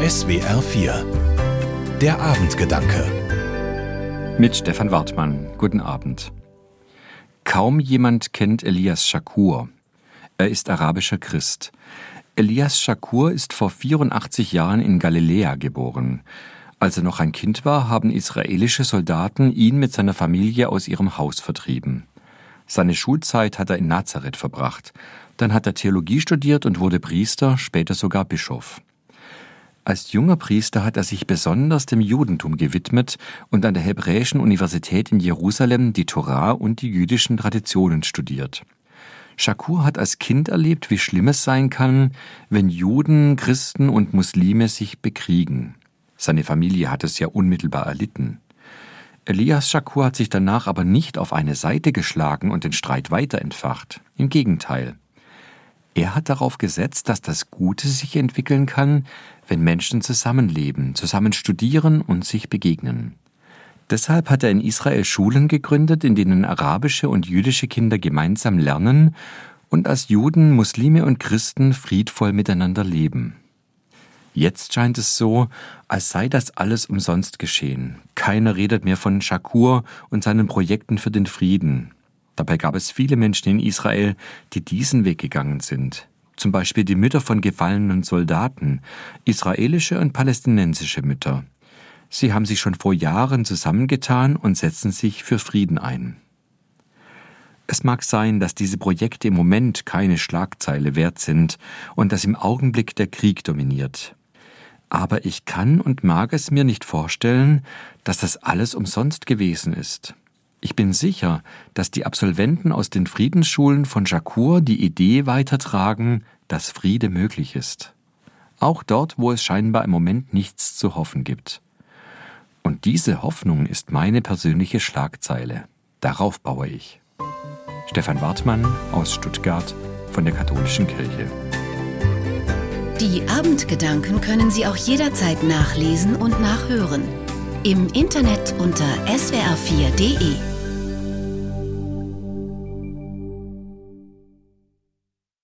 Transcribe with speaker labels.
Speaker 1: SWR 4 Der Abendgedanke
Speaker 2: Mit Stefan Wartmann. Guten Abend. Kaum jemand kennt Elias Shakur. Er ist arabischer Christ. Elias Shakur ist vor 84 Jahren in Galiläa geboren. Als er noch ein Kind war, haben israelische Soldaten ihn mit seiner Familie aus ihrem Haus vertrieben. Seine Schulzeit hat er in Nazareth verbracht. Dann hat er Theologie studiert und wurde Priester, später sogar Bischof. Als junger Priester hat er sich besonders dem Judentum gewidmet und an der Hebräischen Universität in Jerusalem die Torah und die jüdischen Traditionen studiert. Shakur hat als Kind erlebt, wie schlimm es sein kann, wenn Juden, Christen und Muslime sich bekriegen. Seine Familie hat es ja unmittelbar erlitten. Elias Shakur hat sich danach aber nicht auf eine Seite geschlagen und den Streit weiter entfacht. Im Gegenteil. Er hat darauf gesetzt, dass das Gute sich entwickeln kann, wenn Menschen zusammenleben, zusammen studieren und sich begegnen. Deshalb hat er in Israel Schulen gegründet, in denen arabische und jüdische Kinder gemeinsam lernen und als Juden, Muslime und Christen friedvoll miteinander leben. Jetzt scheint es so, als sei das alles umsonst geschehen. Keiner redet mehr von Shakur und seinen Projekten für den Frieden. Dabei gab es viele Menschen in Israel, die diesen Weg gegangen sind. Zum Beispiel die Mütter von gefallenen Soldaten, israelische und palästinensische Mütter. Sie haben sich schon vor Jahren zusammengetan und setzen sich für Frieden ein. Es mag sein, dass diese Projekte im Moment keine Schlagzeile wert sind und dass im Augenblick der Krieg dominiert. Aber ich kann und mag es mir nicht vorstellen, dass das alles umsonst gewesen ist. Ich bin sicher, dass die Absolventen aus den Friedensschulen von Jacour die Idee weitertragen, dass Friede möglich ist. Auch dort, wo es scheinbar im Moment nichts zu hoffen gibt. Und diese Hoffnung ist meine persönliche Schlagzeile. Darauf baue ich. Stefan Wartmann aus Stuttgart von der Katholischen Kirche.
Speaker 3: Die Abendgedanken können Sie auch jederzeit nachlesen und nachhören. Im Internet unter swr4.de.